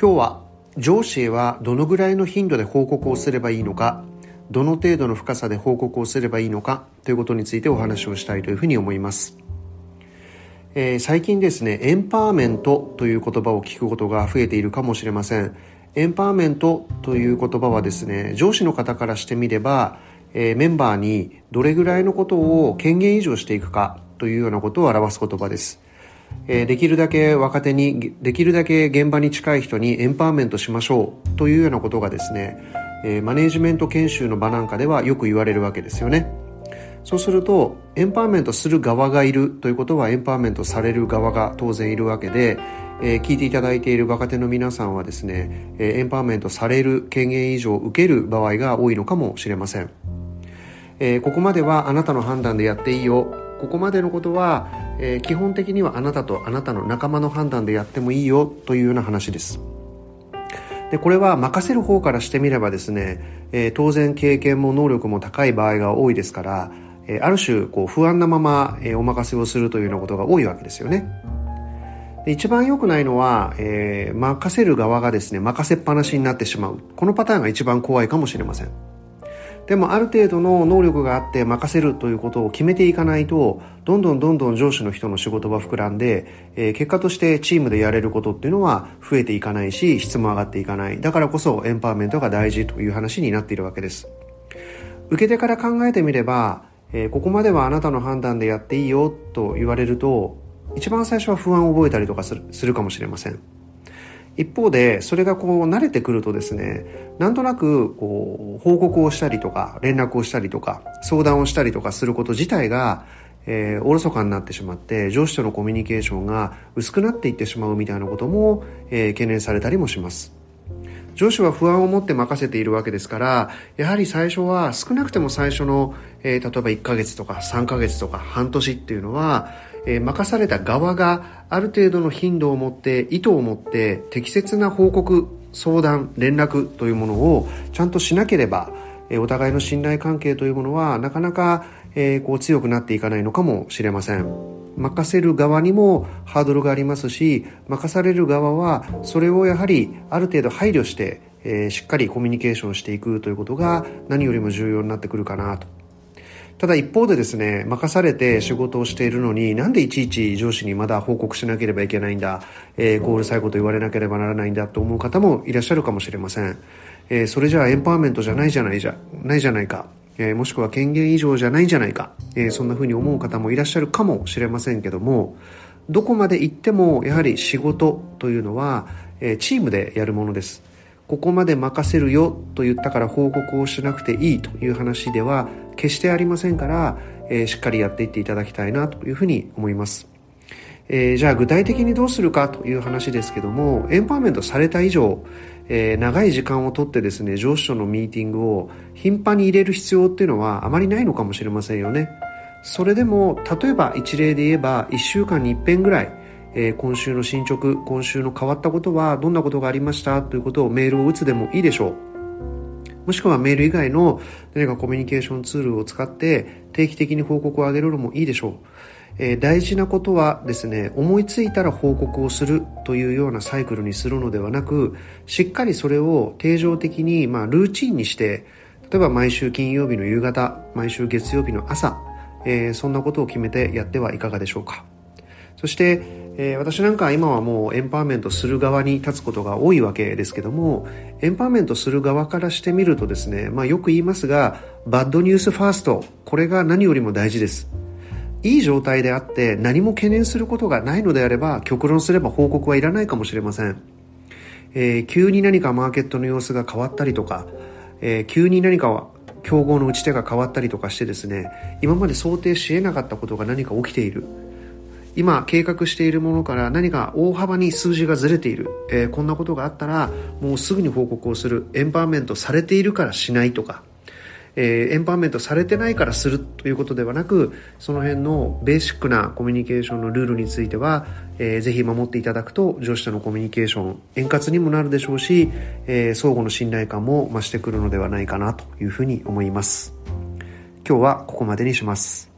今日は上司へはどのぐらいの頻度で報告をすればいいのかどの程度の深さで報告をすればいいのかということについてお話をしたいというふうに思います、えー、最近ですねエンパワーメントという言葉を聞くことが増えているかもしれません。エンパワーメントという言葉はですね上司の方からしてみれば、えー、メンバーにどれぐらいのことを権限移譲していくかというようなことを表す言葉です。えできるだけ若手にできるだけ現場に近い人にエンパワーメントしましょうというようなことがですね、えマネジメント研修の場なんかではよく言われるわけですよね。そうするとエンパワーメントする側がいるということはエンパワーメントされる側が当然いるわけで、え、聞いていただいている若手の皆さんはですね、えエンパワーメントされる権限以上受ける場合が多いのかもしれません、え、ここまではあなたの判断でやっていいよ。ここまでのことはえー、基本的にはあなたとあなたの仲間の判断でやってもいいよというような話です。でこれは任せる方からしてみればですね、えー、当然経験も能力も高い場合が多いですから、えー、ある種こう不安なまま、えー、お任せをするというようなことが多いわけですよね。で一番良くないのは、え、任せる側がですね任せっぱなしになってしまう。このパターンが一番怖いかもしれません。でもある程度の能力があって任せるということを決めていかないとどんどんどんどん上司の人の仕事は膨らんで、えー、結果としてチームでやれることっていうのは増えていかないし質も上がっていかない。だからこそエンパワーメントが大事という話になっているわけです。受け手から考えてみれば、えー、ここまではあなたの判断でやっていいよと言われると一番最初は不安を覚えたりとかするするかもしれません。一方でそれがこう慣れてくるとですねなんとなくこう報告をしたりとか連絡をしたりとか相談をしたりとかすること自体がえー、おろそかになってしまって上司とのコミュニケーションが薄くなっていってしまうみたいなことも、えー、懸念されたりもします。上司は不安を持って任せているわけですからやはり最初は少なくても最初の、えー、例えば1ヶ月とか3ヶ月とか半年っていうのはえー、任された側がある程度の頻度を持って意図を持って適切な報告相談連絡というものをちゃんとしなければ、えー、お互いの信頼関係というものはなかなか、えー、こう強くなっていかないのかもしれません。任せる側にもハードルがありますし任される側はそれをやはりある程度配慮して、えー、しっかりコミュニケーションしていくということが何よりも重要になってくるかなとただ一方でですね、任されて仕事をしているのに、なんでいちいち上司にまだ報告しなければいけないんだ、えー、こううるさいこと言われなければならないんだと思う方もいらっしゃるかもしれません。えー、それじゃあエンパワーメントじゃないじゃないじゃ、ないじゃないか。えー、もしくは権限以上じゃないんじゃないか。えー、そんな風に思う方もいらっしゃるかもしれませんけども、どこまで行ってもやはり仕事というのは、えー、チームでやるものです。ここまで任せるよと言ったから報告をしなくていいという話では決してありませんから、えー、しっかりやっていっていただきたいなというふうに思います。えー、じゃあ具体的にどうするかという話ですけども、エンパワーメントされた以上、えー、長い時間をとってですね、上司とのミーティングを頻繁に入れる必要っていうのはあまりないのかもしれませんよね。それでも、例えば一例で言えば、1週間に一遍ぐらい、えー、今週の進捗、今週の変わったことはどんなことがありました？ということをメールを打つでもいいでしょう。もしくはメール以外の何かコミュニケーションツールを使って定期的に報告を上げるのもいいでしょう。えー、大事なことはですね、思いついたら報告をするというようなサイクルにするのではなく、しっかりそれを定常的に、まあ、ルーチンにして、例えば毎週金曜日の夕方、毎週月曜日の朝、えー、そんなことを決めてやってはいかがでしょうか。そして、えー、私なんか今はもうエンパワーメントする側に立つことが多いわけですけども、エンパワーメントする側からしてみるとですね、まあよく言いますが、バッドニュースファースト、これが何よりも大事です。いい状態であって何も懸念することがないのであれば、極論すれば報告はいらないかもしれません。えー、急に何かマーケットの様子が変わったりとか、えー、急に何か競合の打ち手が変わったりとかしてですね、今まで想定し得なかったことが何か起きている。今計画しているものから何か大幅に数字がずれている、えー、こんなことがあったらもうすぐに報告をするエンパワーメントされているからしないとか、えー、エンパワーメントされてないからするということではなくその辺のベーシックなコミュニケーションのルールについては、えー、ぜひ守っていただくと上司とのコミュニケーション円滑にもなるでしょうし、えー、相互の信頼感も増してくるのではないかなというふうに思います。今日はここまでにします。